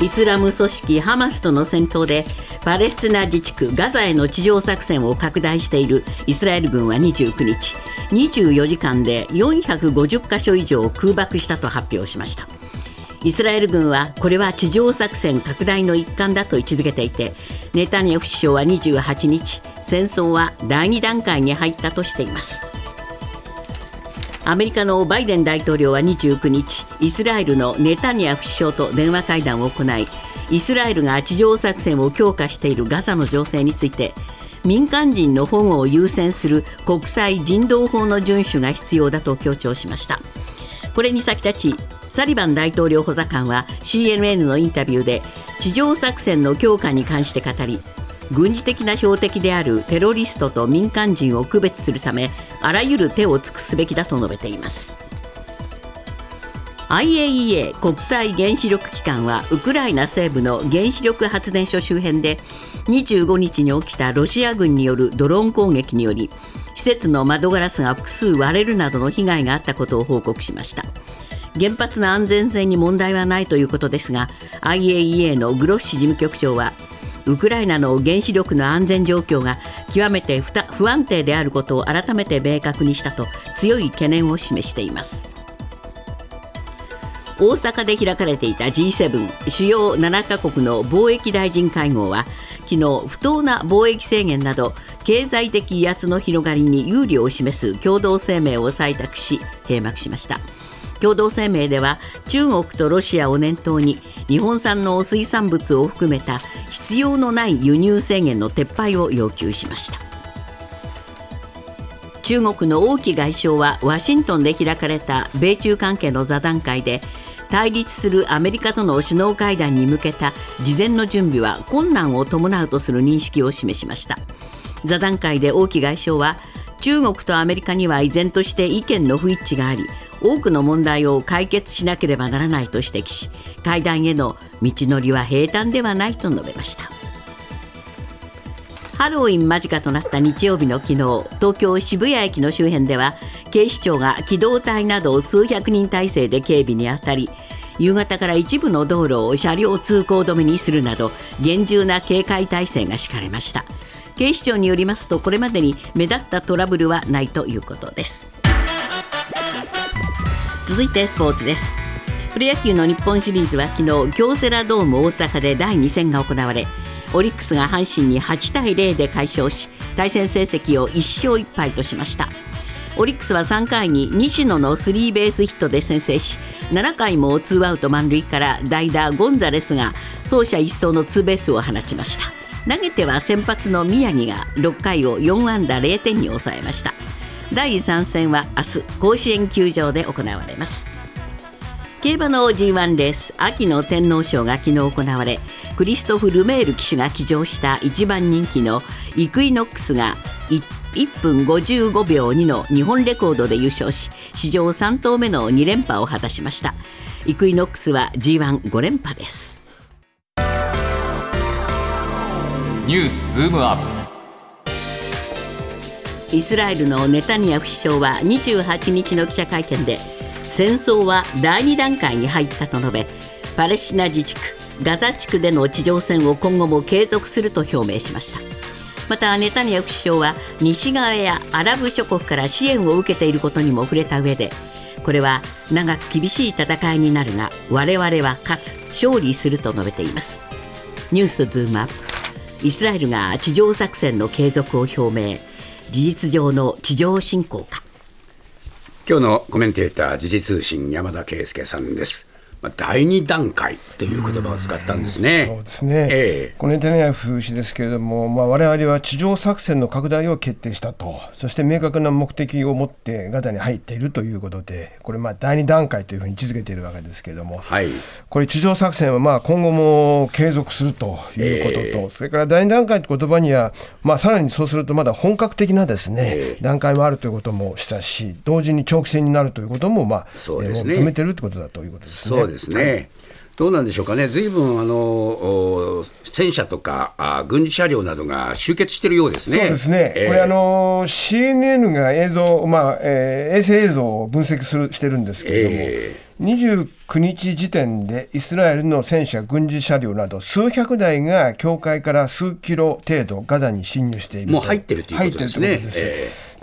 イスラム組織ハマスとの戦闘でパレスチナ自治区ガザへの地上作戦を拡大しているイスラエル軍は29日24時間で450カ所以上を空爆したと発表しました。イスラエル軍はこれは地上作戦拡大の一環だと位置づけていてネタニヤフ首相は28日戦争は第2段階に入ったとしています。アメリカのバイデン大統領は29日イスラエルのネタニヤフ首相と電話会談を行いイスラエルが地上作戦を強化しているガザの情勢について民間人の保護を優先する国際人道法の遵守が必要だと強調しました。これに先立ちサリバン大統領補佐官は CNN のインタビューで地上作戦の強化に関して語り軍事的な標的であるテロリストと民間人を区別するためあらゆる手を尽くすべきだと述べています。IAEA 国際原子力機関はウクライナ西部の原子力発電所周辺で25日に起きたロシア軍によるドローン攻撃により施設の窓ガラスが複数割れるなどの被害があったことを報告しました。原発の安全性に問題はないということですが IAEA のグロッシ事務局長はウクライナの原子力の安全状況が極めて不安定であることを改めて明確にしたと強い懸念を示しています。大阪で開かれていた G7 主要7カ国の貿易大臣会合は昨日不当な貿易制限など経済的威圧の広がりに有利を示す共同声明を採択し閉幕しました。共同声明では中国とロシアを念頭に日本産の水産物を含めた必要のない輸入制限の撤廃を要求しました。中国の王毅外相はワシントンで開かれた米中関係の座談会で対立するアメリカとの首脳会談に向けた事前の準備は困難を伴うとする認識を示しました。座談会で王毅外相は中国とアメリカには依然として意見の不一致があり多くの問題を解決しなければならないと指摘し会談への道のりは平坦ではないと述べました。ハロウィン間近となった日曜日の昨日東京渋谷駅の周辺では警視庁が機動隊など数百人体制で警備に当たり夕方から一部の道路を車両通行止めにするなど厳重な警戒態勢が敷かれました。警視庁によりますとこれまでに目立ったトラブルはないということです。続いてスポーツです。プロ野球の日本シリーズは昨日京セラドーム大阪で第2戦が行われオリックスが阪神に8対0で快勝し対戦成績を1勝1敗としました。オリックスは3回に西野のスリーベースヒットで先制し7回もツーアウト満塁から代打ゴンザレスが走者一掃のツーベースを放ちました。投げては先発の宮城が6回を4安打0点に抑えました。第3戦は明日甲子園球場で行われます。競馬の G1 レース秋の天皇賞が昨日行われクリストフ・ルメール騎手が騎乗した一番人気のイクイノックスが1分55秒2の日本レコードで優勝し史上3頭目の2連覇を果たしました。イクイノックスは G15 連覇です。ニュースズームアップ。イスラエルのネタニヤフ首相は28日の記者会見で戦争は第2段階に入ったと述べパレスチナ自治区ガザ地区での地上戦を今後も継続すると表明しました。またネタニヤフ首相は西側やアラブ諸国から支援を受けていることにも触れた上でこれは長く厳しい戦いになるが我々は勝つ勝利すると述べています。ニュースズームアップ。イスラエルが地上作戦の継続を表明。事実上の地上侵攻か。今日のコメンテーター時事通信山田圭介さんです。まあ、第二段階という言葉を使ったんですね。そうですね、ええ、このネタニヤフ氏ですけれども、まあ、我々は地上作戦の拡大を決定したと、そして明確な目的を持ってガザに入っているということで、これ、第二段階というふうに位置づけているわけですけれども、はい、これ、地上作戦はまあ今後も継続するということと、え、それから第二段階という言葉には、まあ、さらにそうすると、まだ本格的なですね、段階もあるということもしたし、同時に長期戦になるということも、まあ、そうですね、認めてるということだということですね。ですね。はい、どうなんでしょうかね、ずいぶんあの戦車とかあ軍事車両などが集結しているようですね。そうですね、えー、これあの、CNN が映像、まあえー、衛星映像を分析するしてるんですけれども、えー29日時点でイスラエルの戦車、軍事車両など数百台が境界から数キロ程度ガザに侵入しているもう入ってるということですね。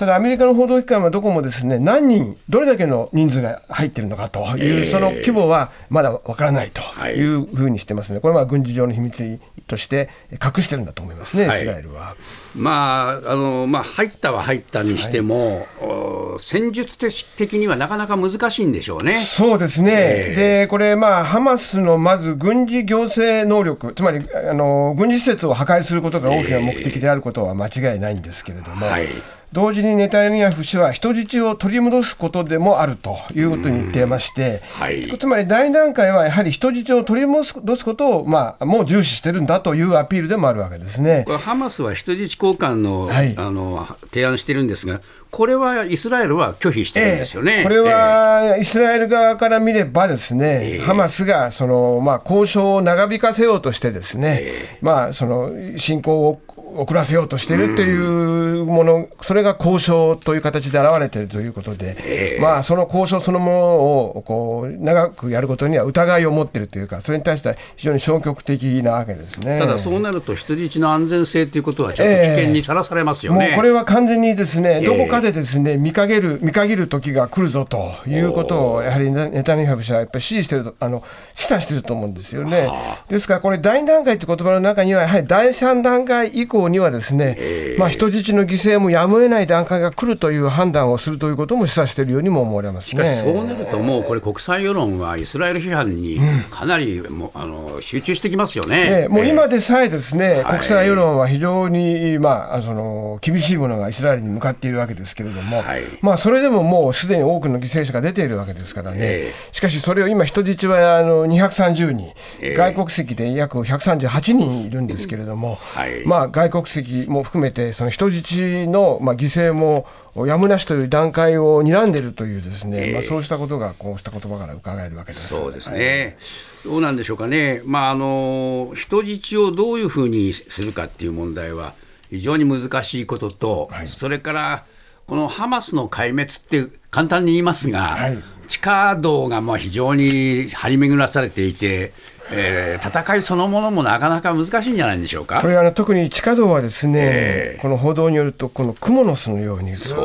ただ、アメリカの報道機関はどこもですね何人、どれだけの人数が入っているのかという、その規模はまだわからないというふうにしてますね、これは軍事上の秘密として隠してるんだと思いますね、イスラエルは。まああのまあ、入ったは入ったにしても、はい、戦術的にはなかなか難しいんでしょうね。そうですね、えー、でこれ、まあ、ハマスのまず軍事行政能力、つまりあの軍事施設を破壊することが大きな目的であることは間違いないんですけれども。えーはい同時にネタニヤフ氏は人質を取り戻すことでもあるということに言っていまして、はい、つまり第2段階はやはり人質を取り戻すことを、まあ、もう重視してるんだというアピールでもあるわけですね。これハマスは人質交換のはい、あの提案してるんですが、これはイスラエルは拒否してるんですよね、えー、これはイスラエル側から見れば、ですね、えー、ハマスがその、まあ、交渉を長引かせようとして、ですね、えー、まあ、その侵攻を遅らせようとしているというもの、それが交渉という形で現れているということで、まあ、その交渉そのものをこう長くやることには疑いを持っているというか、それに対しては非常に消極的なわけですね。ただ、そうなると、人質の安全性ということは、ちょっと危険にさらされますよね、えー、もうこれは完全にですね、どこかでですね見限る見限る時が来るぞということを、やはりネタニヤフ氏はやっぱり支持してるとあの示唆してると思うんですよね。ですから、これ、第2段階という言葉の中には、やはり第3段階以降にはですね、えー、まあ、人質の犠牲もやむを得ない段階が来るという判断をするということも示唆しているようにも思われます、ね、しかし、そうなると、もうこれ、国際世論はイスラエル批判にかなりも、うん、あの集中してきますよね、えー、もう今でさえですね、国際世論は非常に、まあ、その厳しいものがイスラエルに向かっているわけですけれども、はい、まあ、それでももうすでに多くの犠牲者が出ているわけですからね、えー、しかしそれを今、人質はあの230人、えー、外国籍で約138人いるんですけれども、はい、まあ、外国籍も含めて、その人質の、まあ、犠牲もやむなしという段階を睨んでいるというですね、えー、まあ、そうしたことがこうした言葉から伺えるわけです。そうですね、はい、どうなんでしょうかね、まあ、あの人質をどういうふうにするかっていう問題は非常に難しいことと、はい、それからこのハマスの壊滅って簡単に言いますが、はい、地下道がまあ非常に張り巡らされていて、えー、戦いそのものもなかなか難しいんじゃないんでしょうか？これあの特に地下道はですね、えー、この報道によると、このクモの巣のようにずっ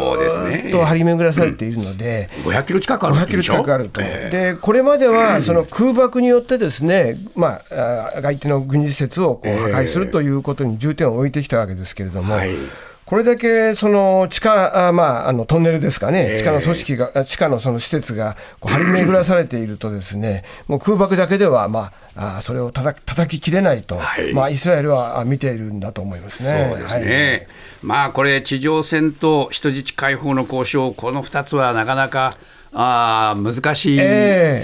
と張り巡らされているので、うん、500キロ近くある500キロ近くあると、えー、でこれまではその空爆によってですね、まあ、相手の軍事施設をこう破壊するということに重点を置いてきたわけですけれども。はいこれだけその地下、あまあ、あのトンネルですかね、地下の組織が、地下のその施設がこう張り巡らされていると、ですねもう空爆だけでは、まあ、あそれをたた叩ききれないと、はい、まあ、イスラエルは見ているんだと思いますね。そうですね、はい、まあ、これ、地上戦と人質解放の交渉、この2つはなかなかあ難しい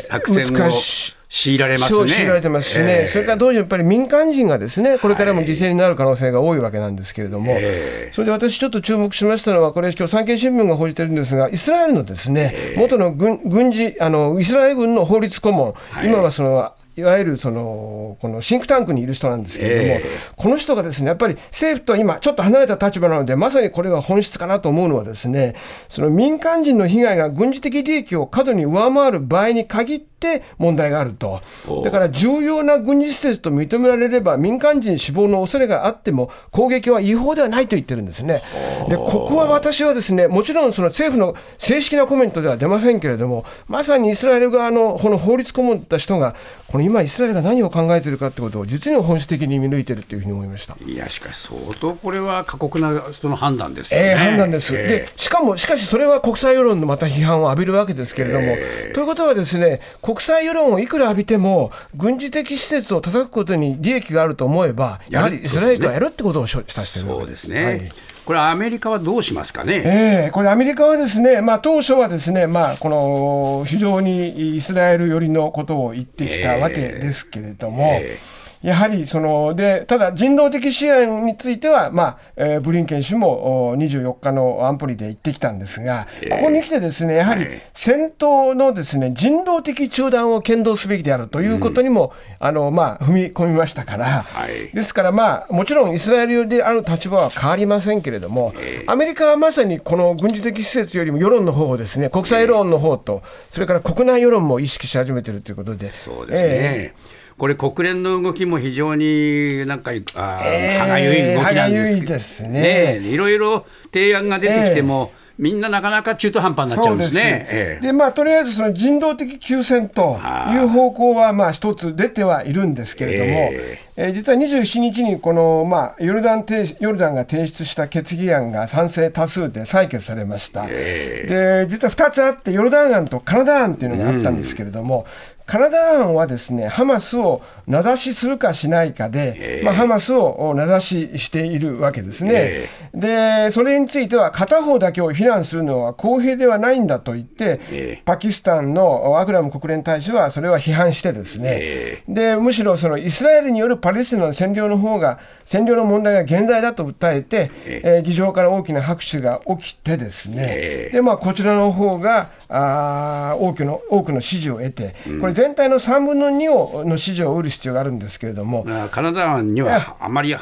作戦を。えー強いられますね。強いられてますしね、えー、それから同時にやっぱり民間人がですね、これからも犠牲になる可能性が多いわけなんですけれども、えー、それで私ちょっと注目しましたのは、これ、今日産経新聞が報じてるんですが、イスラエルのですね、えー、元の軍軍事あの、イスラエル軍の法律顧問、はい、今はそのいわゆるそのこのシンクタンクにいる人なんですけれども、えー、この人がですねやっぱり政府と今、ちょっと離れた立場なので、まさにこれが本質かなと思うのは、ですねその民間人の被害が軍事的利益を過度に上回る場合に限って、って問題があると、だから重要な軍事施設と認められれば、民間人死亡の恐れがあっても、攻撃は違法ではないと言ってるんですね。でここは私はですねもちろんその政府の正式なコメントでは出ませんけれども、まさにイスラエル側のこの法律顧問だった人が、この今、イスラエルが何を考えているかということを、実に本質的に見抜いているというふうに思いました。いや、しかし、相当これは過酷な人の判断ですよね。えー、判断です、えー、でしかも、しかしそれは国際世論のまた批判を浴びるわけですけれども、えー、ということはですね、国際世論をいくら浴びても、軍事的施設を叩くことに利益があると思えば、やはりイスラエルがやるってことを指してるそうですね。はい。これ、アメリカはどうしますかね、えー、これ、アメリカはですね、まあ、当初はですね、まあ、この非常にイスラエル寄りのことを言ってきたわけですけれども、えーえーやはりそのでただ人道的支援については、まあえー、ブリンケン氏もお24日の安保理で言ってきたんですが、ここに来てですねやはり戦闘のですね人道的中断を検討すべきであるということにも、うん、あのまあ、踏み込みましたから、はい、ですから、まあ、もちろんイスラエルである立場は変わりませんけれども、アメリカはまさにこの軍事的施設よりも世論の方をですね国際世論の方と、それから国内世論も意識し始めているということで。そうですね、えーこれ、国連の動きも非常になんか、あえー、歯がゆい動きなんですけど、ですね、ねいろいろ提案が出てきても、えーみんななかなか中途半端になっちゃうんですね。で、ええ、まあ、とりあえずその人道的休戦という方向はまあ一つ出てはいるんですけれども、えー、えー、実は27日にこの、まあ、ヨルダンヨルダンが提出した決議案が賛成多数で採決されました。で実は2つあって、ヨルダン案とカナダ案というのがあったんですけれども、カナダ案はですねハマスを名指しするかしないかで、まあ、ハマスを名指ししているわけですね、でそれについては片方だけを非難するのは公平ではないんだと言って、パキスタンのアクラム国連大使はそれは批判してですね、でむしろそのイスラエルによるパレスチナの占領の方が占領の問題が現在だと訴えて、えー、議場から大きな拍手が起きてですね、でまあ、こちらの方があ多くの多くの支持を得て、これ全体の3分の2をの支持を得る必要があるんですけれども。カナダにはあまり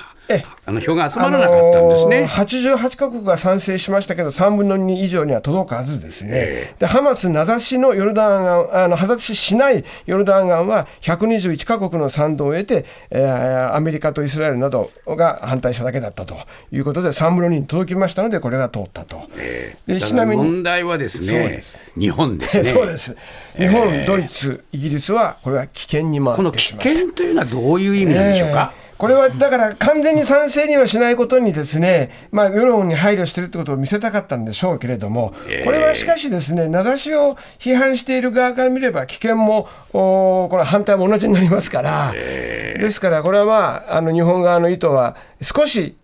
あの票が集まらなかったんですね、あのー、88か国が賛成しましたけど、3分の2以上には届かずですね、えー、でハマス名指しのヨルダン案、あの名指ししないヨルダン案は121か国の賛同を得て、えー、アメリカとイスラエルなどが反対しただけだったということで、3分の2に届きましたので、これが通ったと。えー、でちなみに問題はですね、日本ですね。そうです日本、えー、ドイツ、イギリスは、これは危険に回ってしまこの危険というのはどういう意味なんでしょうか？えーこれはだから完全に賛成にはしないことにですね、まあ、世論に配慮しているということを見せたかったんでしょうけれども、これはしかしですね、名指しを批判している側から見れば、危険もおこれ反対も同じになりますから、ですからこれはまあ、あの日本側の意図は、少し、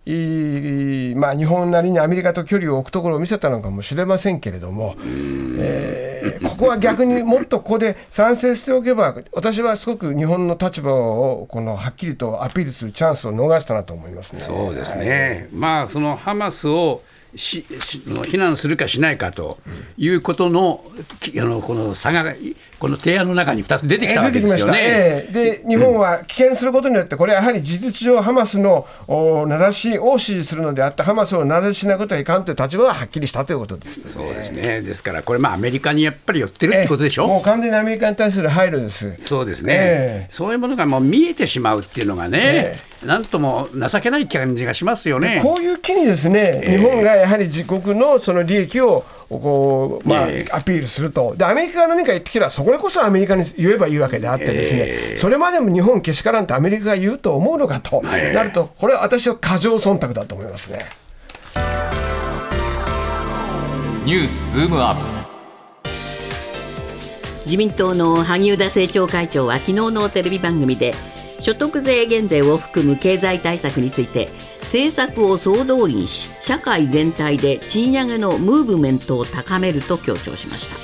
まあ、日本なりにアメリカと距離を置くところを見せたのかもしれませんけれども、えー、ここは逆にもっとここで賛成しておけば、私はすごく日本の立場をこのはっきりとアピールするチャンスを逃したなと思いますね。そうですね、はい、まあ、そのハマスをし非難するかしないかということの,、あのこの差がこの提案の中に2つ出てきたわけですよね。えー、で日本は棄権することによって、これはやはり事実上、ハマスの名指しを支持するのであって、ハマスを名指ししないことはいかんという立場ははっきりしたということです、ね、そうですね、ですから、これ、アメリカにやっぱり寄ってるってことでしょ、えー、もう完全にアメリカに対する配慮です。そうですね、えー、そういうものがもう見えてしまうっていうのがね。えーなんとも情けない感じがしますよね。こういう機にですね、日本がやはり自国のその利益をこう、まあ、アピールすると、でアメリカが何か言ってきたら、それこそアメリカに言えばいいわけであって、ですね、えー、それまでも日本けしからんとアメリカが言うと思うのかと、えー、なると、これは私は過剰忖度だと思いますね。ニュースズームアップ。自民党の萩生田政調会長は昨日のテレビ番組で所得税減税を含む経済対策について政策を総動員し社会全体で賃上げのムーブメントを高めると強調しました。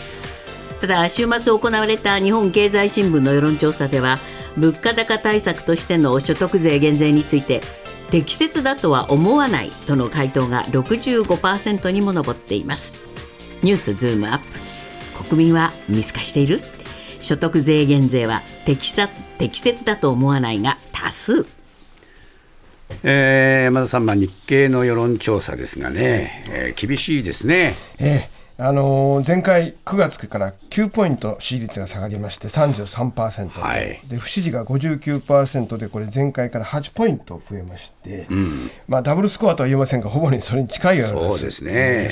ただ週末行われた日本経済新聞の世論調査では物価高対策としての所得税減税について適切だとは思わないとの回答が65%にも上っています。ニュースズームアップ。国民は見透かしている？所得税減税は適切適切だと思わないが多数。えー、山田さん、まあ、日経の世論調査ですがね、えー、厳しいですね。えーあのー、前回9月から9ポイント支持率が下がりまして33%、はい、で不支持が59%でこれ前回から8ポイント増えまして、うん、まあ、ダブルスコアとは言えませんがほぼにそれに近いようなそうですね。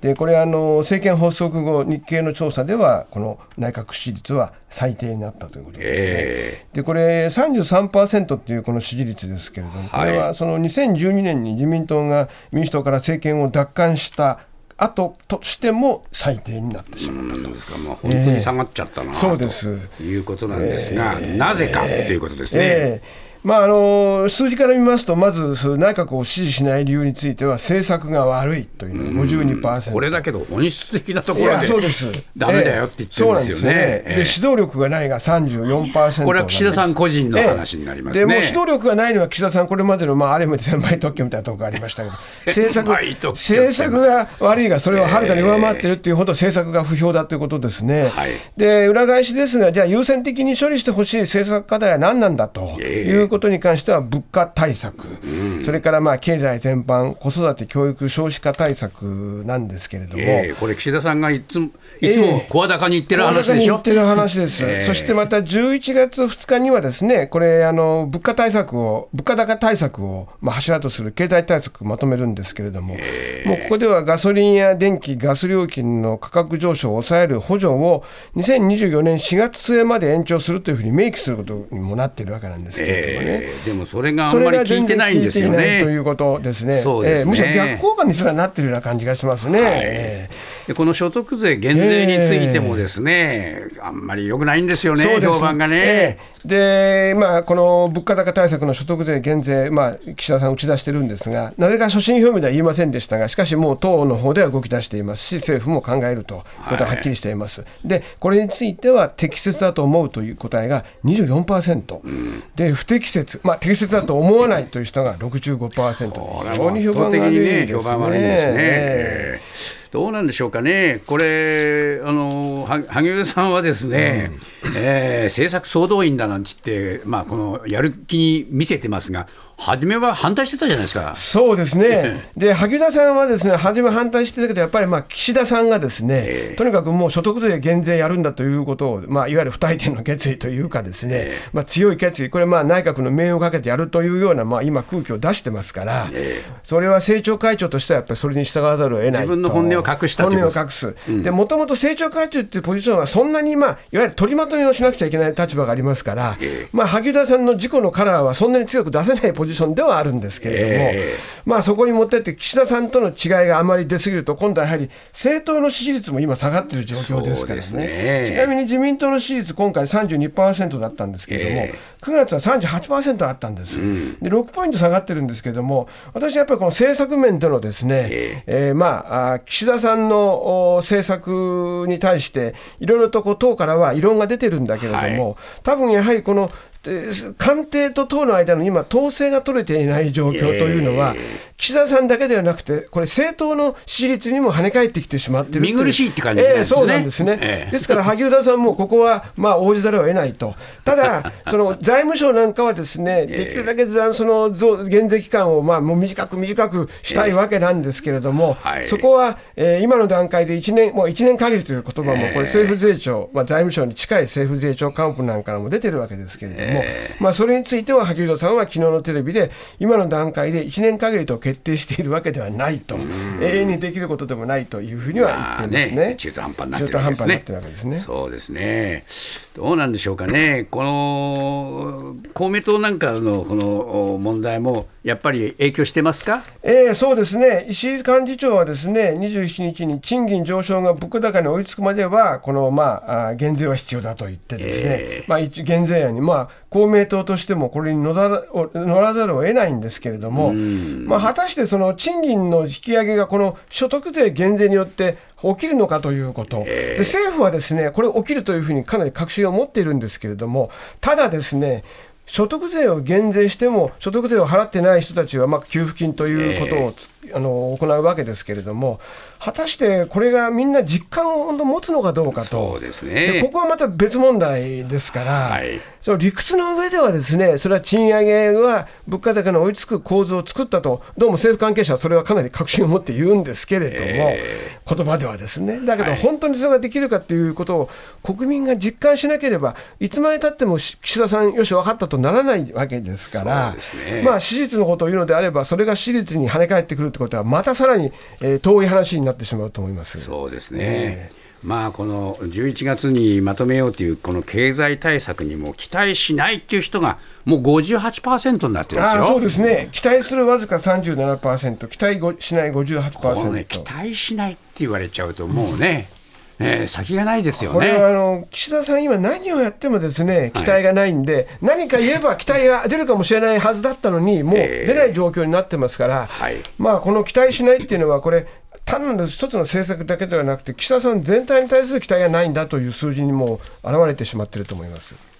でこれあの政権発足後日経の調査ではこの内閣支持率は最低になったということですね。えー、でこれ33%っていうこの支持率ですけれども、これはその2012年に自民党が民主党から政権を奪還した後としても最低になってしまったと。ですか、まあ、本当に下がっちゃったな、えー、そうですということなんですが、えー、なぜかということですね。えーまあ、あの数字から見ますと、まず内閣を支持しない理由については、政策が悪いというのが52%。これだけど、本質的なところで、そうです。だめだよって言ってるんですよね。で、指導力がないが34%これは岸田さん個人の話になりますね。でも指導力がないのは、岸田さん、これまでの、まあ、ある意味で千枚特許みたいなところがありましたけど、政策政策が悪いが、それをはるかに上回っているというほど政策が不評だということですね。はい、で裏返しですが、じゃあ、優先的に処理してほしい政策課題は何なんだということに関しては、物価対策、うん、それからまあ経済全般、子育て、教育、少子化対策なんですけれども、えー、これ、岸田さんがいつもいつも声高に言ってる話でしょ？言ってる話です、えー、そしてまた11月2日には、ですねこれあの、物価対策を、物価高対策を、まあ、柱とする経済対策をまとめるんですけれども、えー、もうここではガソリンや電気、ガス料金の価格上昇を抑える補助を2024年4月末まで延長するというふうに明記することにもなっているわけなんですけれどもね。えー、でもそれがあんまり効いてないんですよね。ということですね。すね、えー、むしろ逆効果にすらなっているような感じがしますね。はいえー、でこの所得税減税についてもですね、えー、あんまりよくないんですよね、評判がね。で、まあ、この物価高対策の所得税減税、まあ、岸田さん打ち出してるんですが、なぜか所信表明では言いませんでしたが、しかしもう党の方では動き出していますし、政府も考えるということははっきりしています。はい、で、これについては適切だと思うという答えが24%、うん、で不適切、まあ、適切だと思わないという人が65%、非常に評判が悪いですね。どうなんでしょうかね、これ、あの萩生田さんはですね、うん、えー、政策総動員だなんて言って、まあ、このやる気に見せてますが、初めは反対してたじゃないですか。そうですね。で、萩生田さんはですね、初め反対してたけど、やっぱりまあ岸田さんがですね、えー、とにかくもう所得税減税やるんだということを、まあ、いわゆる不退転の決意というかですね、えー、まあ、強い決意、これまあ内閣の名誉をかけてやるというような、まあ、今空気を出してますから、えー、それは政調会長としてはやっぱりそれに従わざるを得ない自分の本音を隠した本音を隠す。もともと政調会長っていうポジションはそんなにまあ、いわゆる取りまとめをしなくちゃいけない立場がありますから、まあ、萩生田さんの自己のカラーはそんなに強く出せないポジションではあるんですけれども、えー、まあ、そこに持ってって、岸田さんとの違いがあまり出過ぎると、今度はやはり政党の支持率も今、下がっている状況ですからね、ね。ちなみに自民党の支持率、今回32%だったんですけれども、えー、9月は38%あったんです、うん、で、6ポイント下がってるんですけれども、私はやっぱりこの政策面でのですね、えー、えー、まあ、岸田さんの政策に対して、いろいろとこう党からは異論が出てるんだけれども、はい、多分やはりこの官邸と党の間の今、統制が取れていない状況というのは、岸田さんだけではなくて、これ、政党の支持率にも跳ね返ってきてしまってる見苦しいって感じですね、えー、そうなんですね、えー、ですから萩生田さんもここはまあ応じざるを得ないと、ただ、その財務省なんかはですね、できるだけその減税期間をまあもう短く短くしたいわけなんですけれども、えーはい、そこは、えー、今の段階で1年、もう1年限りという言葉も、これ、政府税調、まあ、財務省に近い政府税調幹部なんかも出てるわけですけれども、えー、まあ、それについては萩生田さんは昨日のテレビで、今の段階で1年限りと決定しているわけではないと、永遠にできることでもないというふうには言ってますね。ね中途半端になってるわけですね。ですねそうですね。どうなんでしょうかね。この公明党なんかのこの問題もやっぱり影響してますか、えー、そうですね、石井幹事長はですね27日に賃金上昇が物価高に追いつくまでは、この、まあ、減税は必要だと言って、ですね、えー、まあ、減税案に、まあ、公明党としてもこれに乗ら乗らざるを得ないんですけれども、まあ、果たしてその賃金の引き上げが、この所得税減税によって起きるのかということ、で政府はですねこれ、起きるというふうにかなり確信を持っているんですけれども、ただですね、所得税を減税しても、所得税を払ってない人たちは、まあ、給付金ということを、あの行うわけですけれども、果たしてこれがみんな実感を持つのかどうかと、そうですね、ここはまた別問題ですから、はい、その理屈の上では、ですねそれは賃上げは物価高に追いつく構図を作ったと、どうも政府関係者はそれはかなり確信を持って言うんですけれども、えー、言葉ではですね、だけど本当にそれができるかということを、国民が実感しなければ、いつまでたっても岸田さん、よし、分かったとならないわけですから、ね、まあ、史実のことを言うのであれば、それが史実に跳ね返ってくるということは、またさらに、えー、遠い話になってしまうと思います。そうですね、えーまあ、この11月にまとめようというこの経済対策にも期待しないっていう人がもう58%になってるんですよ。そうですね、期待するわずか37%、期待しない58%、ね、期待しないって言われちゃうと、もうね、えー、先がないですよね。これはあの岸田さん、今、何をやってもですね期待がないんで、はい、何か言えば 期待が出るかもしれないはずだったのに、もう出ない状況になってますから、えー、まあ、この期待しないっていうのは、これ、単なる一つの政策だけではなくて、岸田さん全体に対する期待がないんだという数字にも表れてしまっていると思います。